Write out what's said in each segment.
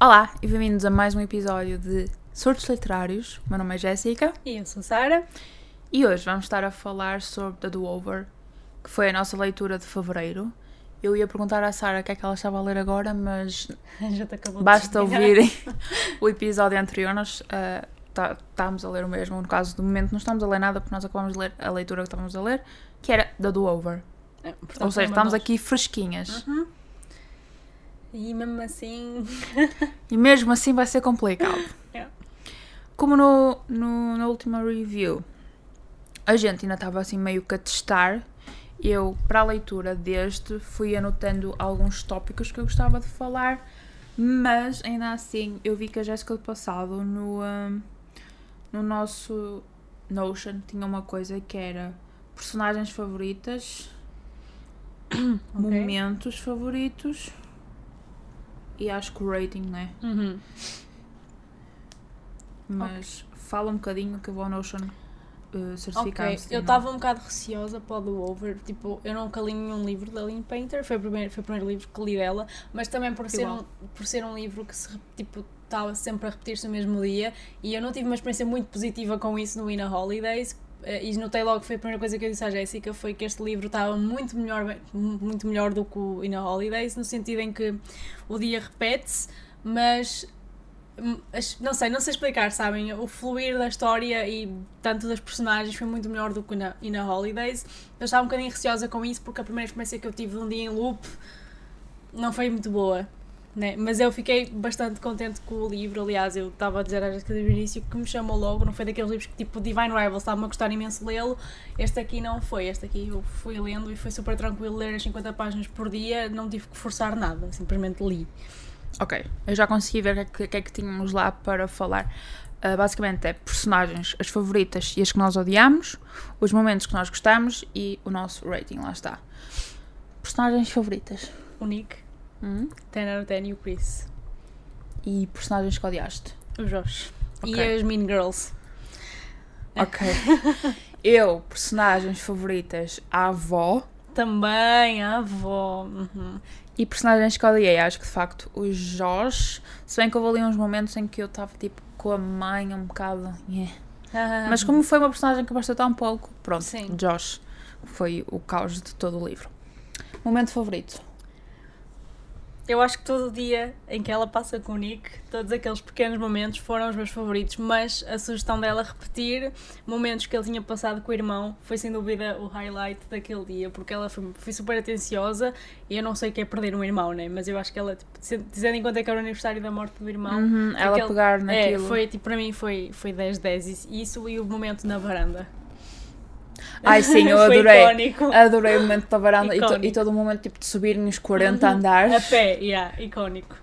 Olá e bem-vindos a mais um episódio de Surtos Literários. Meu nome é Jéssica E eu sou Sara. e hoje vamos estar a falar sobre The Do-Over, que foi a nossa leitura de fevereiro. Eu ia perguntar à Sara o que é que ela estava a ler agora, mas Já te acabou de basta ouvirem o episódio anterior. Nós tá- estávamos a ler o mesmo, no caso do momento não estamos a ler nada porque nós acabamos de ler a leitura que estávamos a ler, que era The Do-Over. É, Ou seja, uma estamos nós. aqui fresquinhas. Uhum. E mesmo assim. E mesmo assim vai ser complicado. Como no, no, na última review, a gente ainda estava assim meio que a testar, eu, para a leitura deste, fui anotando alguns tópicos que eu gostava de falar, mas ainda assim eu vi que a Jéssica do passado no, hum, no nosso Notion tinha uma coisa que era personagens favoritas, momentos favoritos e acho que o rating, né? Uhum. Mas fala um bocadinho que eu vou ao Notion uh, certificar Ok, eu estava um bocado receosa para o do Over. Tipo, eu nunca li nenhum livro da Lynn Painter. Foi o primeiro, foi o primeiro livro que li dela. Mas também por ser, Igual. um, por ser um livro que se, tipo, estava sempre a repetir-se no mesmo dia. E eu não tive uma experiência muito positiva com isso no Ina Holidays. Eh, E notei logo foi a primeira coisa que eu disse à Jéssica foi que este livro estava muito melhor, muito melhor do que o Ina Holidays, no sentido em que o dia repete-se, mas hum, não sei, não sei explicar, sabem? O fluir da história e tanto das personagens foi muito melhor do que na, e na Holidays. Eu estava um bocadinho receosa com isso porque a primeira experiência que eu tive de um dia em loop não foi muito boa. Né? Mas eu fiquei bastante contente com o livro. Aliás, eu estava a dizer à Jéssica desde o início que me chamou logo. Não foi daqueles livros que, tipo, Divine Rivals, estava-me a gostar imenso lê-lo. Este aqui não foi. Este aqui eu fui lendo e foi super tranquilo ler as 50 páginas por dia. Não tive que forçar nada, simplesmente li. Ok, eu já consegui ver o que, é que- que é que tínhamos lá para falar. Uh, basicamente é personagens, as favoritas e as que nós odiamos, os momentos que nós gostamos e o nosso rating, lá está. Personagens favoritas. O Nick, Hum? 10 out of 10 e o Chris. E personagens que odiaste. O Josh. E Ok. as Mean Girls. Ok. eu, personagens favoritas, a avó. Também, a avó. Uhum. E personagens que odiei, acho que de facto o Josh, se bem que houve ali uns momentos em que eu estava tipo com a mãe um bocado. yeah. Mas como foi uma personagem que basta tão pouco, pronto, Sim. Josh foi o caos de todo o livro. Momento favorito. Eu acho que todo o dia em que ela passa com o Nick, todos aqueles pequenos momentos foram os meus favoritos, mas a sugestão dela repetir momentos que ele tinha passado com o irmão foi sem dúvida o highlight daquele dia, porque ela foi, foi super atenciosa e eu não sei o que é perder um irmão, né? Mas eu acho que ela, tipo, tendo em conta que era o aniversário da morte do irmão, Uhum, ela aquele- pegar é, naquilo. foi, tipo, para mim foi, foi 10-10 isso- isso e o momento na varanda. Ai sim, eu adorei. icónico. Adorei o momento da varanda e, to- e todo o momento tipo, de subirem os 40 Uhum. andares. A pé, yeah, icónico.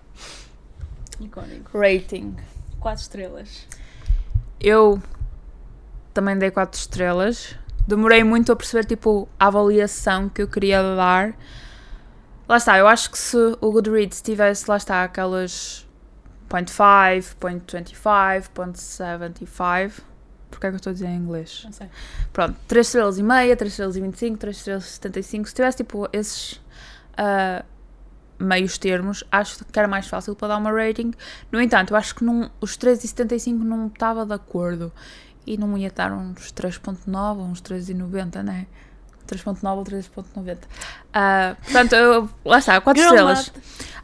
Icónico. Rating. 4 estrelas. Eu também dei 4 estrelas. Demorei muito a perceber tipo a avaliação que eu queria dar. Lá está, eu acho que se o Goodreads tivesse, lá está, aquelas .5, .25, .75, porque é que eu estou a dizer em inglês? Não sei. Pronto, 3 estrelas e meia, 3 estrelas e 25, 3 estrelas e 75. Se tivesse tipo esses ah, meios termos, acho que era mais fácil para dar uma rating. No entanto, eu acho que não, os 3,75 não estava de acordo. E não ia dar uns 3.9 ou uns 3,90, né? 3.9 ou 3.90. Ah, portanto, eu, lá está, 4 estrelas.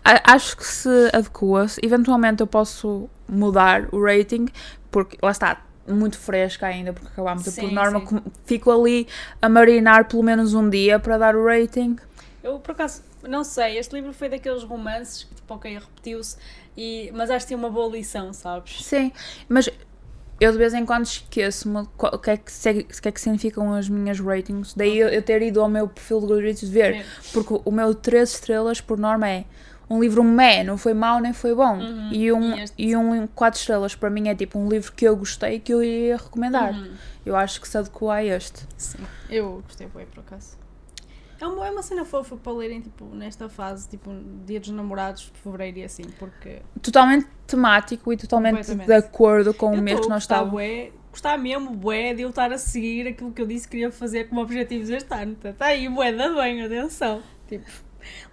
A- Acho que se adequa-se. Eventualmente eu posso mudar o rating, porque lá está, muito fresca ainda, porque acabámos por norma. sim. Fico ali a marinar pelo menos um dia para dar o rating. Eu, por acaso, não sei, este livro foi daqueles romances que, tipo, ok, repetiu-se, e- mas acho que tem uma boa lição, sabes? Sim, mas eu de vez em quando esqueço-me o que, é que, que é que significam as minhas ratings. Daí eu, eu ter ido ao meu perfil de Goodreads ver, É. porque o meu 3 estrelas por norma é um livro meh, não foi mau nem foi bom. Uhum. E, um, E este- e um 4 estrelas para mim é tipo um livro que eu gostei que eu iria recomendar. Uhum. Eu acho que se adequa a este. Sim, eu gostei bem, por acaso. É uma, é uma cena fofa para lerem, tipo, nesta fase, tipo, dia dos namorados de fevereiro e assim, porque... Totalmente temático e totalmente de acordo com o eu mês tô que nós estávamos. bué, gostar mesmo, bué, de eu estar a seguir aquilo que eu disse que queria fazer como objetivos este ano. Está aí, bué, da bem, atenção. Tipo,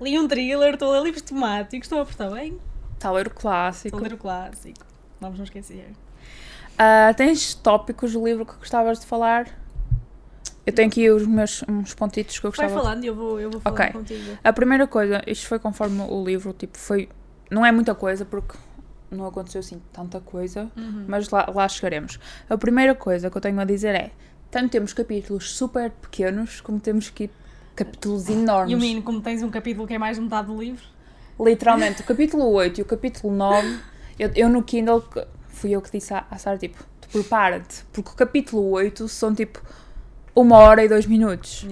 li um thriller, estou a ler livros temáticos, estou a apostar bem. Está a ler o clássico. Estou a ler o clássico. Vamos não esquecer. Ah, tens tópicos do livro que gostavas de falar? Eu tenho aqui os meus uns pontitos que eu Vai gostava. falando e eu vou, eu vou falando Ok. contigo. A primeira coisa, isto foi conforme o livro, tipo, foi. Não é muita coisa, porque não aconteceu assim tanta coisa, Uhum. mas lá, lá chegaremos. A primeira coisa que eu tenho a dizer é: tanto temos capítulos super pequenos, como temos que capítulos enormes. E o menino, como tens um capítulo que é mais de metade do livro, Literalmente, o capítulo 8 e o capítulo 9, eu, eu no Kindle, que- fui eu que disse à, à Sara, tipo, tu prepara-te, porque o capítulo 8 são tipo uma hora e dois minutos.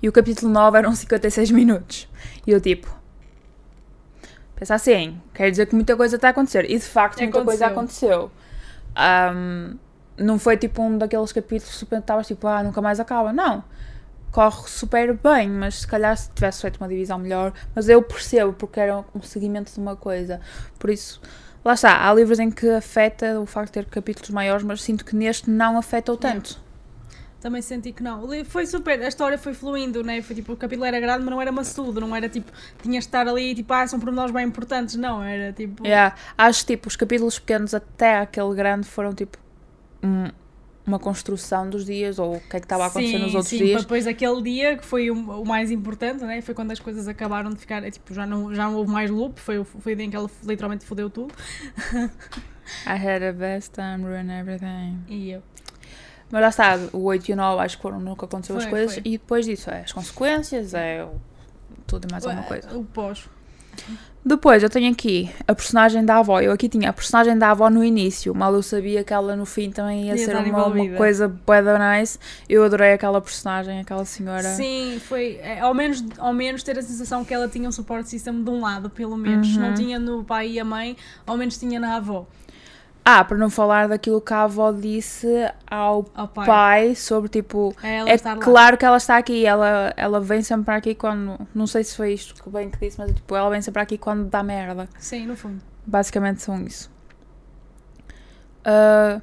E o capítulo 9 eram 56 minutos. E eu tipo. Pensa assim, quer dizer que muita coisa está a acontecer. E de facto muita coisa aconteceu. Ahm, não foi tipo um daqueles capítulos super estavas tipo, ah, nunca mais acaba. Não. Corre super bem, mas se calhar se tivesse feito uma divisão melhor. Mas eu percebo porque era um seguimento de uma coisa. Por isso, lá está. Há livros em que afeta o facto de ter capítulos maiores, mas sinto que neste não afetou tanto. também senti que não. O livro foi super, a história foi fluindo, né? Foi tipo, o capítulo era grande, mas não era maçudo, não era tipo, tinhas de estar ali tipo, ah, são pormenores bem importantes, não, era tipo. Yeah. Acho que tipo, os capítulos pequenos até aquele grande foram tipo uma construção dos dias ou o que é que estava a acontecer sim, nos outros sim, dias. Depois daquele dia, que foi o, o mais importante, né? Foi quando as coisas acabaram de ficar, é, tipo, já não, já não houve mais loop, foi, o- foi o dia em que ela literalmente fodeu tudo. I had a best time, ruin everything. E eu. Mas lá está, o 8 e o 9 acho que foram nunca aconteceu as Foi, coisas foi. e depois disso é as consequências, é tudo e mais alguma coisa. O pós. Depois eu tenho aqui a personagem da avó. Eu aqui tinha a personagem da avó no início, mal eu sabia que ela no fim também ia Ia ser uma, uma coisa bué da nice. Eu adorei aquela personagem, aquela senhora. Sim, foi. é, ao, menos, ao menos ter a sensação que ela tinha um suporte system de um lado, pelo menos. Uhum. não tinha no pai e a mãe, ao menos tinha na avó. Ah, para não falar daquilo que a avó disse ao Ao pai. pai, sobre tipo. É ela é claro que ela está aqui, ela, ela vem sempre para aqui quando. Não sei se foi isto que bem que disse, mas tipo, ela vem sempre para aqui quando dá merda. Sim, no fundo. Basicamente são isso. Ah,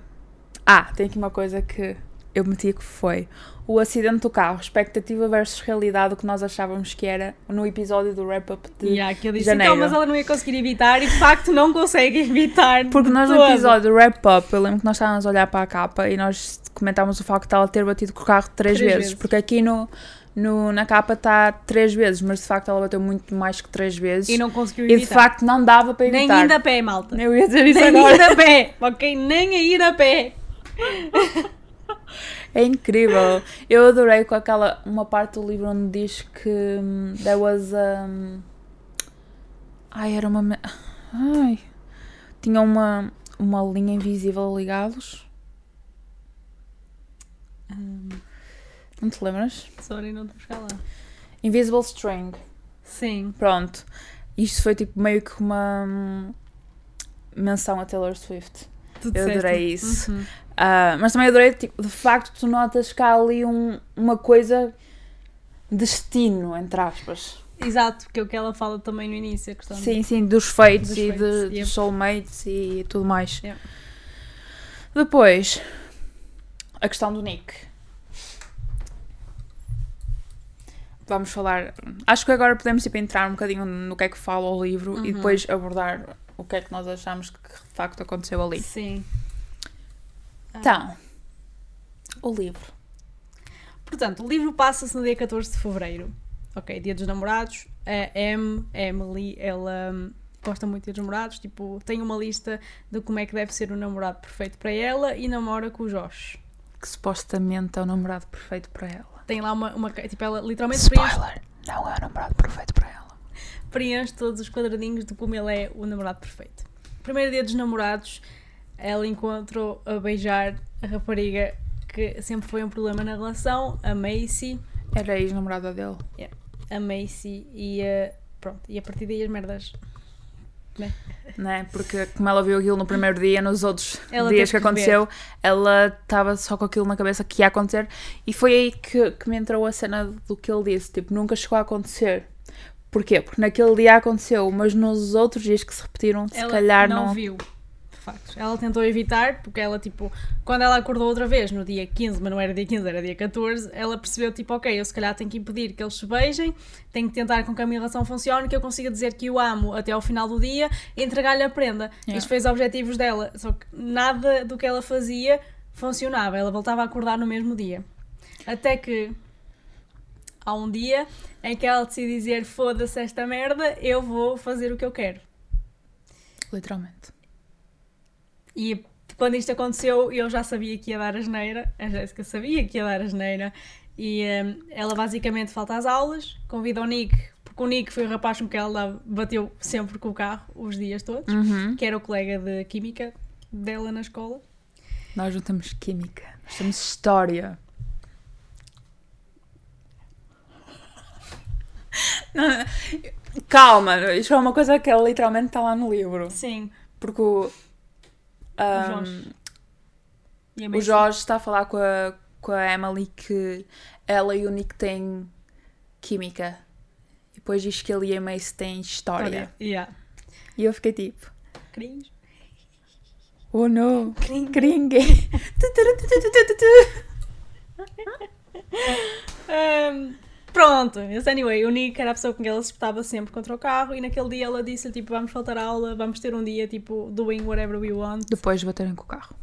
ah, tem aqui uma coisa que eu meti que foi o acidente do carro, expectativa versus realidade, o que nós achávamos que era no episódio do wrap-up de. Há que eu disse, janeiro. então, mas ela não ia conseguir evitar e de facto não consegue evitar. Porque nós no todo. episódio do wrap-up, eu lembro que nós estávamos a olhar para a capa e nós comentámos o facto de ela ter batido com o carro três, Três vezes, vezes. Porque aqui no, no, na capa está três vezes, mas de facto ela bateu muito mais que três vezes. E não conseguiu E de evitar. facto não dava para Nem evitar. ir a pé, malta. Eu ia dizer isso Nem agora. ir a pé, ok? Nem a ir a pé. É incrível. Eu adorei com aquela uma parte do livro onde diz que hum, there was um, ai era uma ai tinha uma uma linha invisível a ligá-los. Não te lembras? Sorry, não te buscar lá. Invisible string. Sim. Pronto. Isto foi tipo meio que uma hum, menção a Taylor Swift. Tu Eu adorei isso. Uhum. Ah, mas também adorei, tipo, de facto, tu notas que há ali um, uma coisa destino, entre aspas. Exato, que é o que ela fala também no início, a questão de- Sim, sim, dos feitos Dos e fates, de, yep. dos soulmates e tudo mais. Yeah. Depois, a questão do Nick. Vamos falar. Acho que agora podemos tipo, entrar um bocadinho no que é que fala o livro e Uhum. depois abordar o que é que nós achamos que de facto aconteceu ali. Sim. Então, o livro. Portanto, o livro passa-se no dia 14 de fevereiro. Ok, dia dos namorados. A M, a Emily, ela hum, gosta muito de namorados. Tipo, tem uma lista de como é que deve ser o namorado perfeito para ela e namora com o Josh. Que supostamente é o namorado perfeito para ela. Tem lá uma. uma tipo, ela literalmente preenche, Spoiler, não é o namorado perfeito para ela. preenche todos os quadradinhos de como ele é o namorado perfeito. Primeiro dia dos namorados, ela encontrou a beijar a rapariga que sempre foi um problema na relação, a Macy. Era a ex-namorada dele. a Macy e a, pronto, e a partir daí as merdas. Né? Porque como ela viu aquilo no primeiro dia, nos outros Ela dias que aconteceu, ela estava só com aquilo na cabeça que ia acontecer. E foi aí que, que me entrou a cena do que ele disse. Tipo, nunca chegou a acontecer. Porquê? Porque naquele dia aconteceu, mas nos outros dias que se repetiram, se Ela calhar não, não. viu. Factos. Ela tentou evitar, porque ela, tipo, quando ela acordou outra vez, no dia 15, mas não era dia 15, era dia 14, ela percebeu, tipo, ok, eu se calhar tenho que impedir que eles se beijem, tenho que tentar com que a minha relação funcione, que eu consiga dizer que o amo até ao final do dia e entregar-lhe a prenda. Yeah. Isto fez objetivos dela, só que nada do que ela fazia funcionava, ela voltava a acordar no mesmo dia. Até que há um dia em que ela decide dizer: foda-se esta merda, eu vou fazer o que eu quero. Literalmente. E quando isto aconteceu, eu já sabia que ia dar asneira, a Jéssica sabia que ia dar asneira, e hum, ela basicamente falta às aulas, convida o Nick, porque o Nick foi o rapaz com que ela bateu sempre com o carro, os dias todos, Uhum. que era o colega de química dela na escola. Nós não temos química, nós temos história. Não, calma, isto é uma coisa que literalmente está lá no livro. Sim. Porque o, ahm, Jorge. E a o. Jorge está a falar com a, com a Emily que ela e o Nick têm química. E depois diz que ele e a Mace têm história. Yeah. E eu fiquei tipo, Cringe. oh no, Cringe. gringue. Um, pronto, mas anyway, o Nick era a pessoa com quem ela se espetava sempre contra o carro e naquele dia ela disse tipo, vamos faltar a aula, vamos ter um dia tipo, doing whatever we want Depois de baterem com o carro.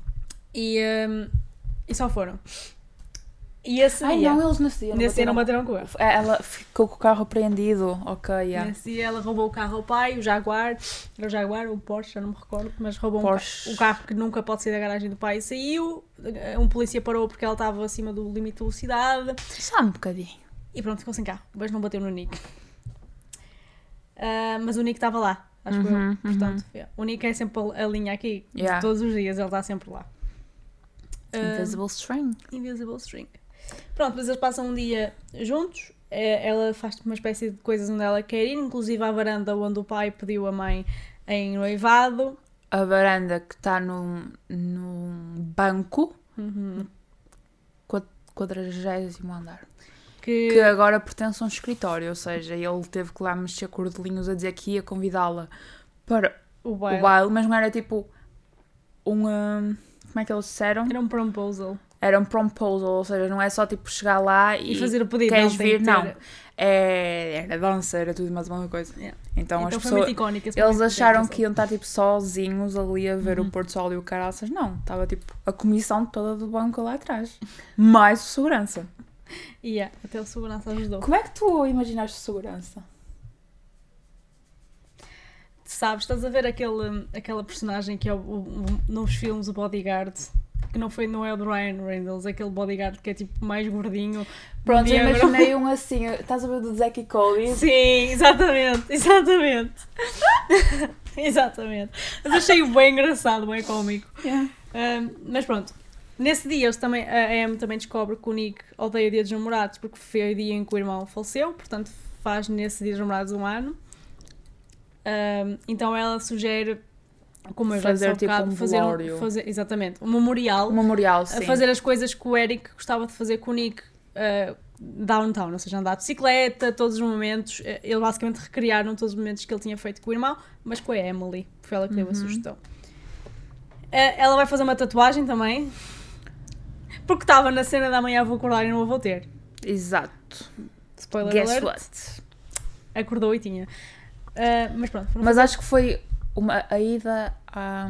e, um, e só foram. E esse Ai dia, não, eles nesse dia não nesse dia não bateram. bateram com ele. É, Ela ficou com o carro apreendido. Ok, yeah. Nesse dia ela roubou o carro ao pai, o Jaguar, era o Jaguar ou o Porsche, já não me recordo, mas roubou um ca- o carro que nunca pode sair da garagem do pai e saiu. Um polícia parou porque ela estava acima do limite de velocidade. Só um bocadinho. E pronto, ficou sem carro. Mas não bateu no Nick. Ah, mas o Nick estava lá, acho que Uhum, eu. Portanto, yeah. o Nick é sempre a linha aqui. Yeah. Todos os dias ele está sempre lá. Ah, Invisible string. Invisible String. Pronto, mas eles passam um dia juntos. É, Ela faz uma espécie de coisas onde ela quer ir, inclusive à varanda onde o pai pediu a mãe em noivado. A varanda que está num, num banco. Uhum. Quadragésimo andar. Que, Que agora pertence a um escritório. Ou seja, ele teve que lá mexer cordelinhos a dizer que ia convidá-la para o o baile baile. Mas não era tipo um... hum, como é que eles disseram? era um proposal. Era um proposal. Ou seja, não é só tipo chegar lá e... E, fazer o pedido. queres não, vir? Não. É, era dança, era tudo mais uma coisa. Yeah. Então, Então, as foi pessoas... icónico. Eles acharam que iam estar tipo sozinhos ali a ver Uhum. o Porto Sol e o caraças. Não, estava tipo a comissão toda do banco lá atrás. Mais o segurança. Yeah, até o segurança ajudou. Como é que tu imaginaste segurança? Sabes, estás a ver aquele, aquela personagem que é o, o- nos filmes o bodyguard, que não foi não é o Ryan Reynolds, aquele bodyguard que é tipo mais gordinho. Pronto, eu imaginei um assim. Estás a ver do Zack e Cody? Sim, exatamente, exatamente. exatamente. Mas achei bem engraçado, bem cómico. Yeah. Ahm, mas pronto, nesse dia eles também, a Em também descobre que o Nick odeia o dia dos namorados porque foi o dia em que o irmão faleceu, portanto faz nesse dia dos namorados um ano. Ahm, então ela sugere, como eu já Fazer disse há tipo um fazer, velório. fazer exatamente um memorial Um memorial, a sim. fazer as coisas que o Eric gostava de fazer com o Nick uh, downtown, ou seja, andar de bicicleta, todos os momentos. Uh, Ele basicamente recriaram todos os momentos que ele tinha feito com o irmão, mas com a Emily, foi ela que deu a Uhum. sugestão. Uh, ela vai fazer uma tatuagem também, porque estava na cena da manhã vou acordar e não a vou ter. Exato. Spoiler Guess alert, what? acordou e tinha. Uh, mas pronto, Mas acho que foi uma, a ida à,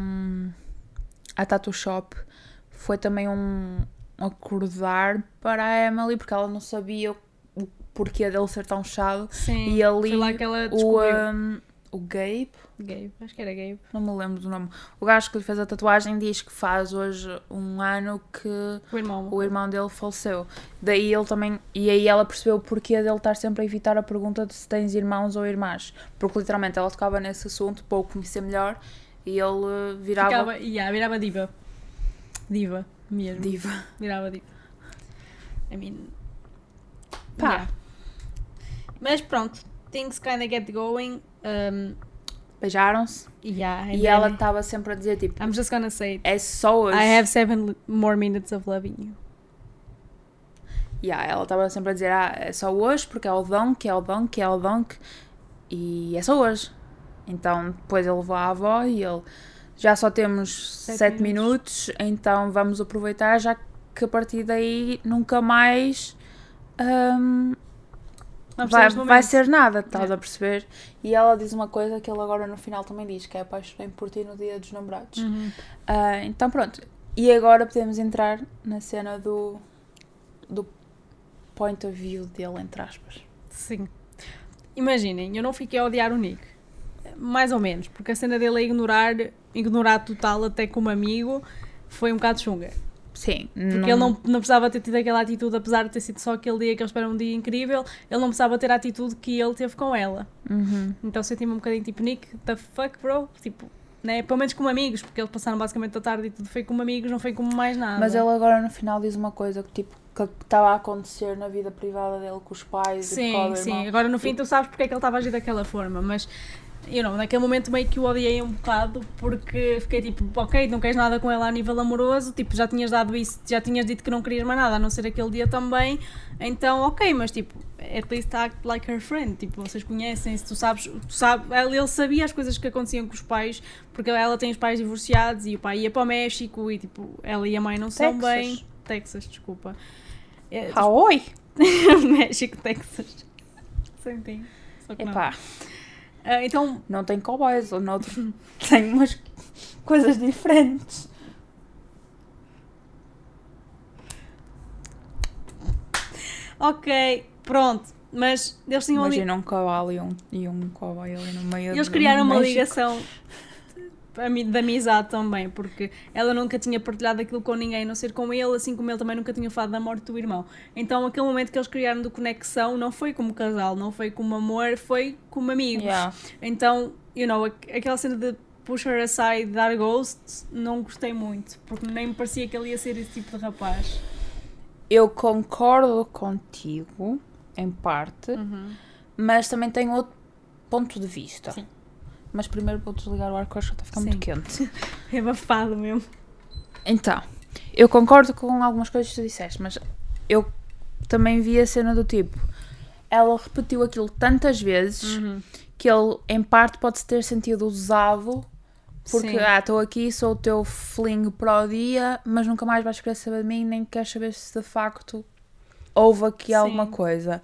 à Tattoo Shop foi também um, acordar para a Emily, porque ela não sabia o porquê dele ser tão chato. Sim, E ali foi lá que ela O, descobriu. um, o Gabe, Gabe, acho que era Gabe. não me lembro do nome, o gajo que lhe fez a tatuagem diz que faz hoje um ano que O irmão. o irmão dele faleceu. Daí ele também. E aí ela percebeu o porquê dele estar sempre a evitar a pergunta de se tens irmãos ou irmãs. Porque literalmente ela tocava nesse assunto para o conhecer melhor e ele eh, virava Ficava, yeah, virava diva. Diva, mesmo. diva. Virava diva. I mean. Pá. yeah. Mas pronto, things kinda get going. Um, Beijaram-se yeah, e ela estava sempre a dizer tipo: I'm just gonna say it. é só hoje. I have seven more minutes of loving you. Yeah, ela estava sempre a dizer: ah, é só hoje porque é o Dunk, é o Dunk, é o Dunk e é só hoje. Então depois ele levou à avó e ele Já só temos Sete 7 minutos. minutos. então vamos aproveitar, já que a partir daí nunca mais Vamos vai, vai ser nada, estás É. a perceber? E ela diz uma coisa que ele agora no final também diz, que é apaixonei por ti no dia dos namorados. Uhum. Ah, então pronto. E agora podemos entrar na cena do, do point of view dele, entre aspas. Sim. Imaginem, eu não fiquei a odiar o Nick. Mais ou menos, porque a cena dele a ignorar, ignorar total até como amigo, foi um bocado chunga. Sim. Porque ele não, não precisava ter tido aquela atitude, apesar de ter sido só aquele dia que eles esperam um dia incrível, ele não precisava ter a atitude que ele teve com ela. Uhum. Então senti-me um bocadinho tipo, Nick, the fuck, bro? Tipo, né? Pelo menos como amigos, porque eles passaram basicamente a tarde e tudo foi como amigos, não foi como mais nada. Mas ele agora no final diz uma coisa que tipo que estava a acontecer na vida privada dele com os pais e Sim, com o sim. irmão. Agora no fim tu sabes porque é que ele estava a agir daquela forma, mas you know, naquele momento meio que o odiei um bocado porque fiquei tipo, ok, não queres nada com ela a nível amoroso, tipo, já tinhas dado isso, já tinhas dito que não querias mais nada, a não ser aquele dia também, então ok, mas tipo, at least act like her friend, tipo, vocês conhecem-se, tu sabes, tu sabes, ele sabia as coisas que aconteciam com os pais, porque ela tem os pais divorciados e o pai ia para o México e tipo, ela e a mãe não são Texas. bem. Texas, desculpa. É, Ah, oi! México, Texas. Só que não. Ah, então, não tem cowboys, ou noutro tem umas coisas diferentes. ok, pronto. Mas eles tinham ali. Imagina um cavalo e um, e um cowboy ali no meio Eles criaram uma ligação de amizade também, porque ela nunca tinha partilhado aquilo com ninguém, a não ser com ele, assim como ele também nunca tinha falado da morte do irmão. Então, aquele momento que eles criaram de conexão não foi como casal, não foi como amor, foi como amigos. Yeah. Então, you know, aqu- aquela cena de push her aside, dar ghost, não gostei muito, porque nem me parecia que ele ia ser esse tipo de rapaz. Eu concordo contigo, em parte, mas também tenho outro ponto de vista. Sim. Mas primeiro vou desligar o ar que acho que está a ficar muito quente. É abafado mesmo. Então, eu concordo com algumas coisas que tu disseste, mas eu também vi a cena do tipo. Ela repetiu aquilo tantas vezes Uhum. que ele, em parte, pode-se ter sentido usado porque, Sim. ah, estou aqui, sou o teu fling para o dia, mas nunca mais vais querer saber de mim, nem queres saber se de facto houve aqui Sim. alguma coisa.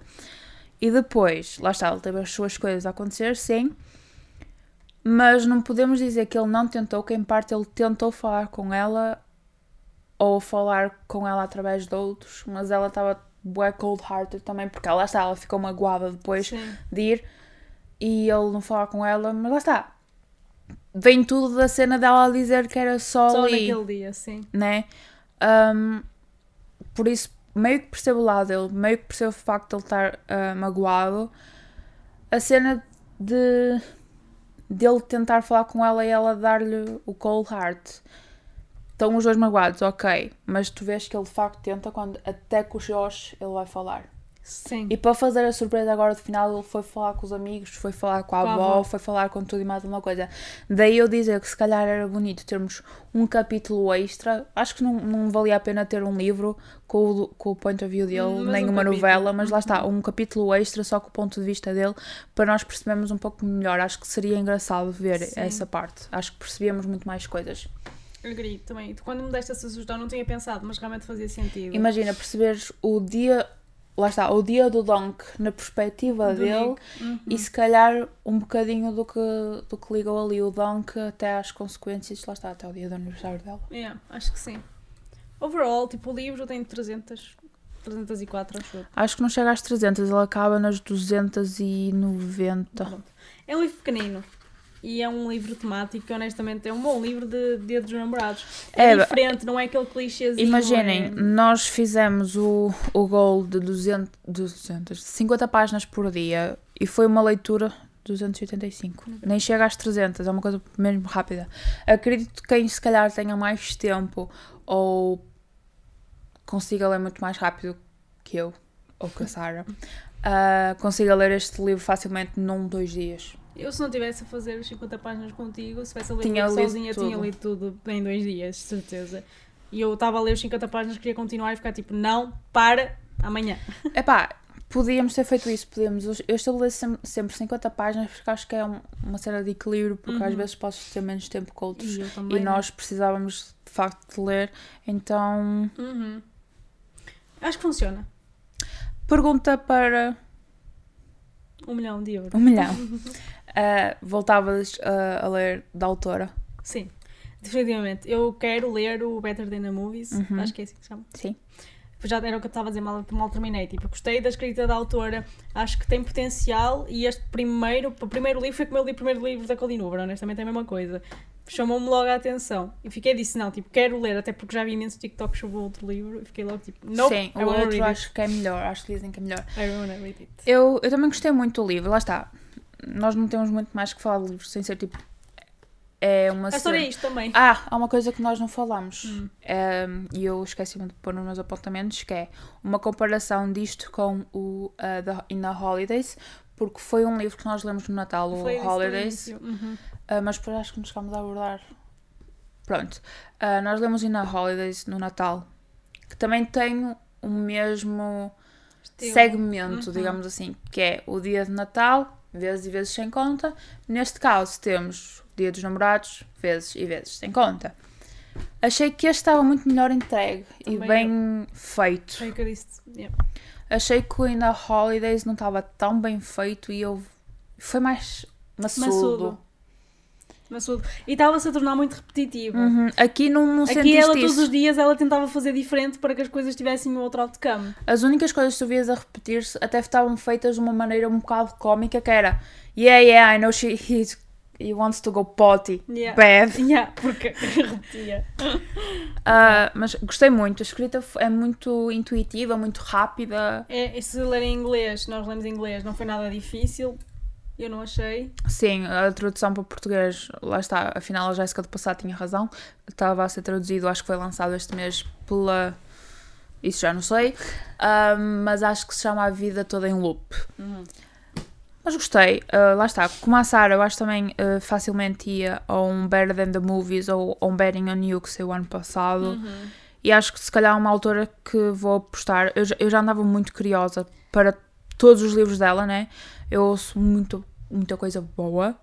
E depois, lá está, ele teve as suas coisas a acontecer, sim, mas não podemos dizer que ele não tentou, que em parte ele tentou falar com ela ou falar com ela através de outros, mas ela estava bué cold-hearted também, porque lá está, ela ficou magoada depois Sim. de ir e ele não falar com ela, mas lá está. Vem tudo da cena dela a dizer que era só, Só ali, naquele dia, sim. né? Um, por isso, meio que percebo o lado dele, meio que percebo o facto de ele estar ah, magoado. A cena de dele tentar falar com ela e ela dar-lhe o cold heart. Estão os dois magoados, ok, mas tu vês que ele de facto tenta quando até com o Josh ele vai falar. Sim. E para fazer a surpresa agora do final, ele foi falar com os amigos, foi falar com a Com avó, avó. foi falar com tudo e mais alguma coisa. Daí eu dizer que se calhar era bonito termos um capítulo extra. Acho que não, não valia a pena ter um livro com o, com o point of view dele, mas nem um uma capítulo. novela, mas lá está, um capítulo extra só com o ponto de vista dele, para nós percebermos um pouco melhor. Acho que seria engraçado ver Sim. essa parte. Acho que percebíamos muito mais coisas. Agree, também. Quando me deste essa sugestão, não tinha pensado, mas realmente fazia sentido. Imagina perceberes o dia. Lá está, o dia do Donk na perspectiva Do dele. Uhum. E se calhar um bocadinho do que, do que ligou ali o Donk até às consequências, lá está, até o dia do aniversário dela. Yeah, acho que sim. Overall, tipo, o livro tem 300, 304, acho eu. Acho que não chega às 300, ele acaba nas 290. Pronto. É um livro pequenino. E é um livro temático que honestamente é um bom livro de Dia dos Namorados. É, É, diferente, não é aquele clichêzinho. Imaginem, é- nós fizemos o, o goal de 200, 200, 50 páginas por dia e foi uma leitura 285. Nem chega às 300, é uma coisa mesmo rápida. Acredito que quem se calhar tenha mais tempo ou consiga ler muito mais rápido que eu ou que a Sara, ah, consiga ler este livro facilmente num, dois dias. Eu, se não tivesse a fazer os 50 páginas contigo, se tivesse a ler Tinha lido sozinha, tudo. tinha lido tudo em dois dias, certeza. E eu estava a ler os 50 páginas, queria continuar e ficar tipo, não, para, amanhã. Epá, podíamos ter feito isso, podíamos. Eu estabeleço sem- sempre 50 páginas porque acho que é um- uma cena de equilíbrio, porque às Uhum. vezes podes ter menos tempo que outros E eu e também. nós precisávamos de facto de ler. Então, Uhum. Acho que funciona. pergunta para Um milhão de euros. um milhão. Ah, voltavas ah, a ler da autora? Sim, definitivamente. Eu quero ler o Better Than the Movies. Uhum. Acho que é assim que se chama. Sim. Já era o que eu estava a dizer, mal, mal terminei. Tipo, gostei da escrita da autora, acho que tem potencial. E este primeiro, o primeiro livro foi como eu li o primeiro livro da Colleen Hoover, honestamente é a mesma coisa. Chamou-me logo a atenção. E fiquei disse, não, tipo, quero ler, até porque já vi imensos TikToks sobre o outro livro. E fiquei logo tipo, nope, Sim, o outro acho que é melhor, acho que dizem que é melhor. I wanna read it. Eu, eu também gostei muito do livro, lá está. Nós não temos muito mais que falar do livro, sem ser tipo. É uma é cena- isto também. Ah, há uma coisa que nós não falamos. Hum. Ehm, E eu esqueci-me de pôr nos meus apontamentos, que é uma comparação disto com o uh, the, In the Holidays, porque foi um livro que nós lemos no Natal, o Foi Holidays. Uhum. uh, mas depois acho que nos chegámos a abordar. Pronto. Uh, nós lemos In the Holidays no Natal, que também tem o mesmo Estilo. segmento, Uhum. digamos assim, que é o dia de Natal, vezes e vezes sem conta. Neste caso temos dia dos namorados, vezes e vezes sem conta. Achei que este estava muito melhor entregue e Também bem feito. Foi o que eu disse. Yeah. Achei que o In the Holidays não estava tão bem feito e eu foi mais maçudo. Maçudo. Maçudo. E estava-se a tornar muito repetitivo. Uhum. Aqui não, não Aqui ela isso. todos os dias ela tentava fazer diferente para que as coisas tivessem um outro outcome. As únicas coisas que tu vias a repetir-se até estavam feitas de uma maneira um bocado cómica, que era Yeah, yeah, I know she he's, he wants to go potty. Yeah. Bad. Yeah, porque repetia. Ah, mas gostei muito. A escrita é muito intuitiva, muito rápida. É, se ler em inglês, nós lemos em inglês, não foi nada difícil. Eu não achei. Sim, a tradução para português, lá está. Afinal, a Jéssica do passado tinha razão. Estava a ser traduzido, acho que foi lançado este mês pela. Isso já não sei. Mas acho que se chama A Vida Toda em Loop. Mas gostei, ah, lá está. Como a Sara, eu acho também ah, facilmente ia a um Better Than the Movies ou a um Betting on You que saiu ano passado. Uhum. E acho que se calhar é uma autora que vou apostar. Eu eu já andava muito curiosa para todos os livros dela, né? Eu ouço muito, muita coisa boa.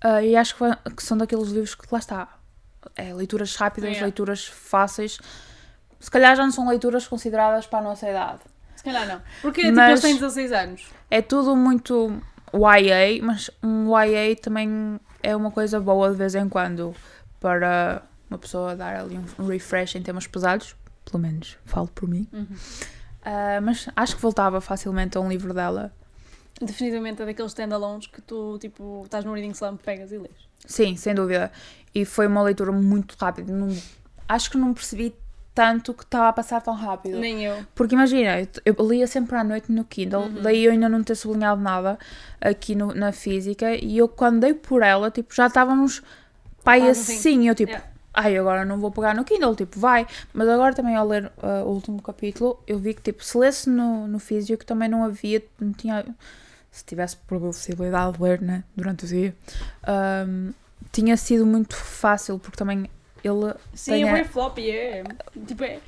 Ah, e acho que, que são daqueles livros que lá está. É, leituras rápidas, leituras fáceis. Se calhar já não são leituras consideradas para a nossa idade. Se calhar não. Porque tipo, Mas- eles têm 16 anos. É tudo muito YA, mas um YA também é uma coisa boa de vez em quando para uma pessoa dar ali um refresh em temas pesados. Pelo menos falo por mim. Ah, mas acho que voltava facilmente a um livro dela. Definitivamente é daqueles standalones que tu, tipo, estás no reading slump, pegas e lês. Sim, sem dúvida. E foi uma leitura muito rápida. Não- acho que não percebi tanto que estava a passar tão rápido. Nem eu. Porque imagina, eu, eu lia sempre à noite no Kindle, Uhum. daí eu ainda não ter sublinhado nada aqui no- na física, e eu quando dei por ela, tipo, já estávamos pai assim. assim, eu tipo, Yeah. Ai, agora não vou pegar no Kindle, tipo, vai. Mas agora também ao ler uh, o último capítulo, eu vi que, tipo, se lesse no, no físico que também não havia, não tinha, se tivesse possibilidade de ler, né, durante o dia, um, tinha sido muito fácil, porque também ele Sim, tem é floppy, é. Tipo, é.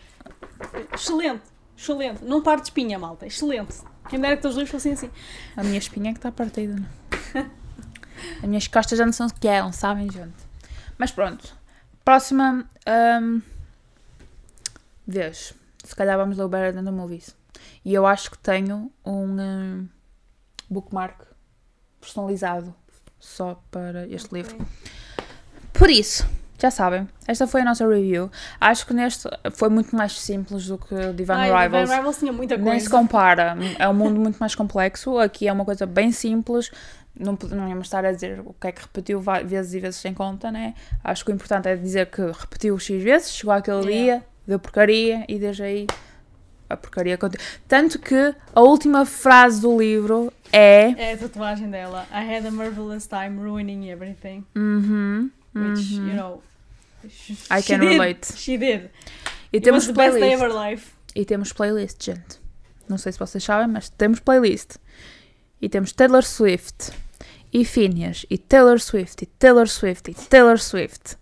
Excelente, excelente. Não parte de espinha, malta. Excelente. Quem dera que os teus livros fossem assim. A minha espinha é que está partida. né? As minhas costas já não são o que eram, sabem, gente? Mas pronto. Próxima hum, vez. Se calhar vamos ler o Better Than the Movies. E eu acho que tenho um hum, bookmark personalizado só para este livro. Por isso, já sabem, esta foi a nossa review. Acho que neste foi muito mais simples do que o Divine Ai, Rivals. Divine Rivals tinha muita Nem coisa. se compara. É um mundo muito mais complexo. Aqui é uma coisa bem simples. Não, não íamos estar a dizer o que é que repetiu vezes e vezes sem conta, né? Acho que o importante é dizer que repetiu X vezes, chegou àquele Yeah. dia, deu porcaria e desde aí a porcaria continua. Tanto que a última frase do livro é. É a tatuagem dela. I had a marvelous time ruining everything. Uhum, Which, uhum. you know. I can did. relate. She did. E It temos was the best day playlist. of her life. E temos playlist, gente. Não sei se vocês sabem, mas temos playlist. E temos Taylor Swift, e Phineas, e Taylor Swift, e Taylor Swift, e Taylor Swift.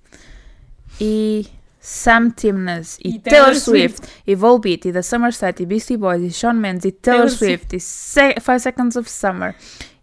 E Sam Timness e, E Taylor, Taylor Swift, e Volbeat e The Somerset e Beastie Boys e Shawn Mendes e Taylor, Taylor Swift e Se 5 Seconds of Summer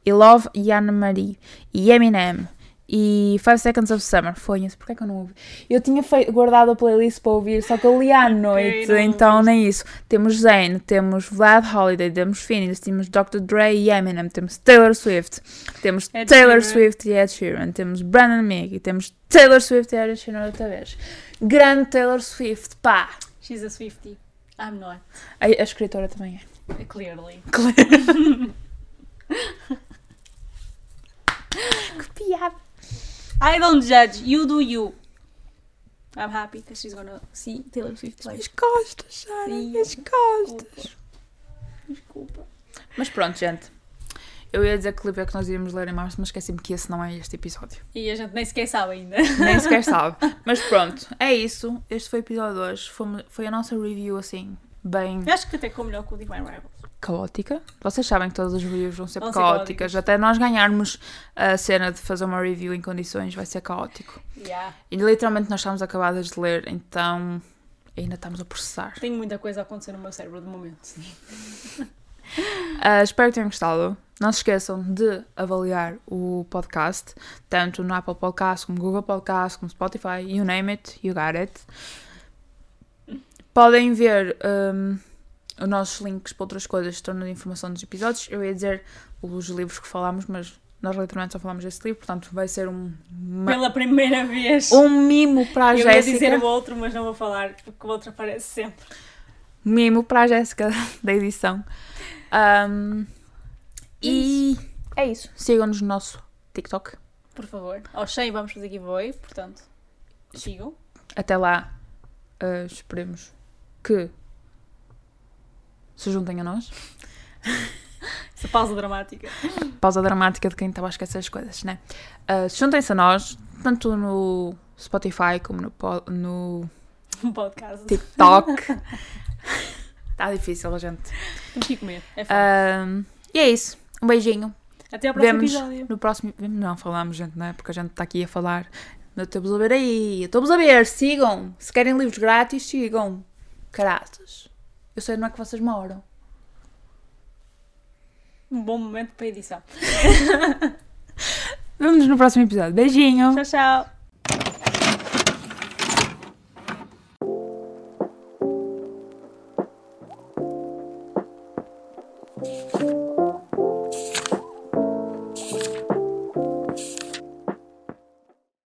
e Love e Anna Marie e Eminem e 5 Seconds of Summer. Foi isso, porquê que eu não ouvi? Eu tinha feito, guardado a playlist para ouvir, só que eu li à noite, não então nem isso. Temos Zayn, temos Vlad Holiday, temos Phineas, temos Dr. Dre e Eminem, temos Taylor Swift, temos Ed Taylor Sheeran. Swift e Ed Sheeran, temos Brandon Meek e temos Taylor Swift e Ed Sheeran outra vez. Grande Taylor Swift, pá! She's a Swiftie. I'm not. A, a escritora também é. Clearly. Que piada! I don't judge. You do you. I'm happy that she's gonna see Taylor Swift live. As costas, Sara, as costas. Desculpa. Mas pronto, gente. Eu ia dizer que livro é que nós íamos ler em março, mas esqueci-me que esse não é este episódio. E a gente nem sequer sabe ainda. Nem sequer sabe. Mas pronto, é isso. Este foi o episódio de hoje. Foi, foi a nossa review assim, bem Acho que até ficou melhor que o Divine Rivals. Caótica. Vocês sabem que todas as reviews vão ser Vão ser caóticas. caóticas. Até nós ganharmos a cena de fazer uma review em condições vai ser caótico. Yeah. E literalmente nós estamos acabadas de ler, então ainda estamos a processar. Tenho muita coisa a acontecer no meu cérebro de momento. Ah, espero que tenham gostado. Não se esqueçam de avaliar o podcast, tanto no Apple Podcast, como Google Podcast, como Spotify, you name it, you got it. Podem ver um, os nossos links para outras coisas estão na informação dos episódios. Eu ia dizer os livros que falámos, mas nós literalmente só falamos desse livro, portanto vai ser um, Pela primeira vez. um mimo para a eu ia dizer Jéssica. o outro, mas não vou falar porque o outro aparece sempre. Mimo para a Jéssica da edição. Um, e é isso. Sigam-nos no nosso TikTok. Por favor. Aos 100 vamos fazer giveaway, portanto, sigam. Até lá, uh, esperemos que se juntem a nós. Essa pausa dramática. Pausa dramática de quem estava a esquecer as coisas, né? Uh, Juntem-se a nós, tanto no Spotify como no, no Um podcast. TikTok. Está difícil, a gente. Temos que comer. É. Um, e é isso. Um beijinho. Até ao próximo vemos episódio. No próximo. Não falamos, gente, não é? Porque a gente está aqui a falar. Não estamos a ver aí. Estamos a ver. Sigam. Se querem livros grátis, sigam. Caraças. Eu sei onde é que vocês moram. Um bom momento para a edição. Vemo-nos no próximo episódio. Beijinho. Tchau, tchau.